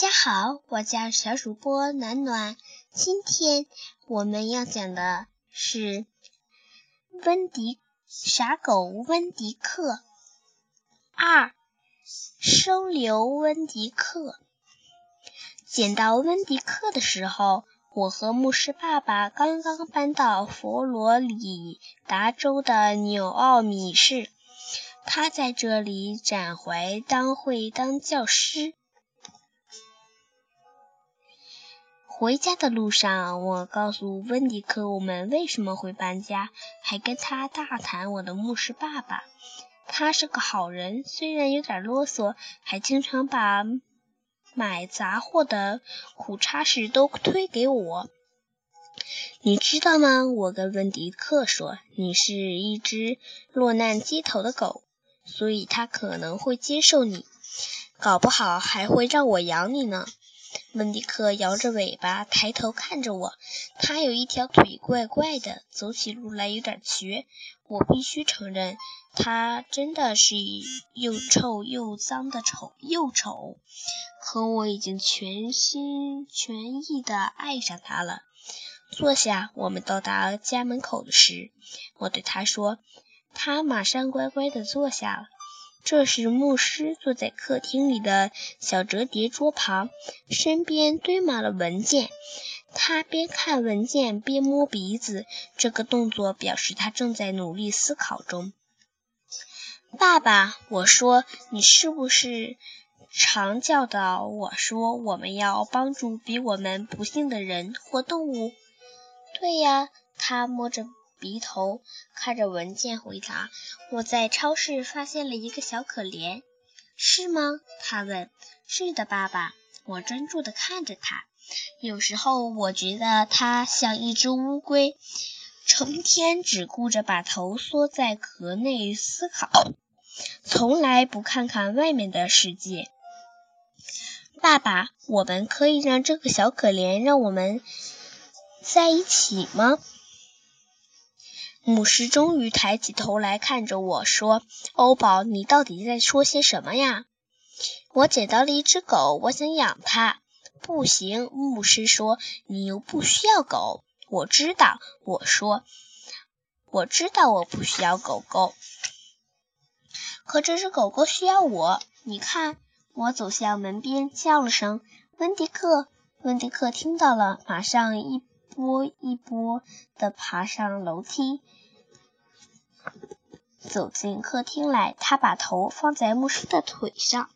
家好，我叫小主播暖暖。今天我们要讲的是温迪傻狗温迪克二，收留温迪克。捡到温迪克的时候，我和牧师爸爸刚刚搬到佛罗里达州的纽奥米市，他在这里展怀当会当教师。回家的路上，我告诉温迪克我们为什么会搬家，还跟他大谈我的牧师爸爸。他是个好人，虽然有点啰嗦，还经常把买杂货的苦差事都推给我。你知道吗？我跟温迪克说，你是一只落难街头的狗，所以他可能会接受你，搞不好还会让我养你呢。温迪克摇着尾巴，抬头看着我。他有一条腿怪怪的，走起路来有点瘸。我必须承认，他真的是又臭又脏的丑，又丑。可我已经全心全意地爱上他了。坐下，我们到达家门口时，我对他说。他马上乖乖地坐下了。这时，牧师坐在客厅里的小折叠桌旁，身边堆满了文件。他边看文件边摸鼻子，这个动作表示他正在努力思考中。爸爸，我说，你是不是常教导我说，我们要帮助比我们不幸的人或动物？对呀，他摸着。鼻头看着文件回答：“我在超市发现了一个小可怜，是吗？”他问。“是的，爸爸。”我专注地看着他。有时候我觉得他像一只乌龟，成天只顾着把头缩在壳内思考，从来不看看外面的世界。爸爸，我们可以让这个小可怜让我们在一起吗？牧师终于抬起头来看着我说：“欧宝，你到底在说些什么呀？”我捡到了一只狗，我想养它。不行，牧师说：“你又不需要狗。”我知道，我说：“我知道我不需要狗狗，可这只狗狗需要我。”你看，我走向门边，叫了声：“温迪克！”温迪克听到了，马上一。波一波的爬上楼梯，走进客厅来。他把头放在牧师的腿上，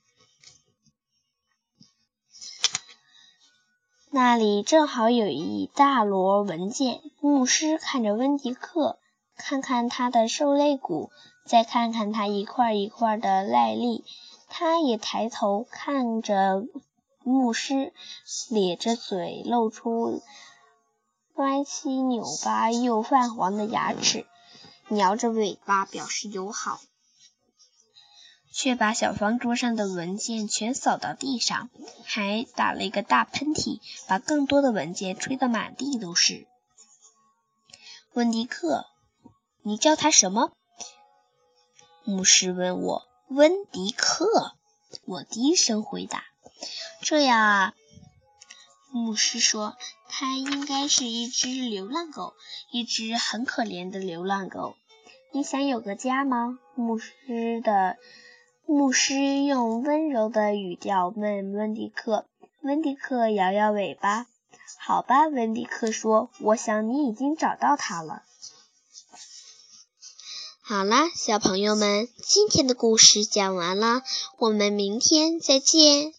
那里正好有一大摞文件。牧师看着温迪克，看看他的受肋骨，再看看他一块一块的耐力，他也抬头看着牧师，咧着嘴，露出。歪七扭八又泛黄的牙齿，摇着尾巴表示友好，却把小方桌上的文件全扫到地上，还打了一个大喷嚏，把更多的文件吹得满地都是。温迪克，你叫他什么？牧师问我。温迪克，我低声回答。这样啊。牧师说：“它应该是一只流浪狗，一只很可怜的流浪狗。你想有个家吗？”牧师的牧师用温柔的语调问温迪克。温迪克摇摇尾巴：“好吧。”温迪克说：“我想你已经找到它了。”好啦，小朋友们，今天的故事讲完了，我们明天再见。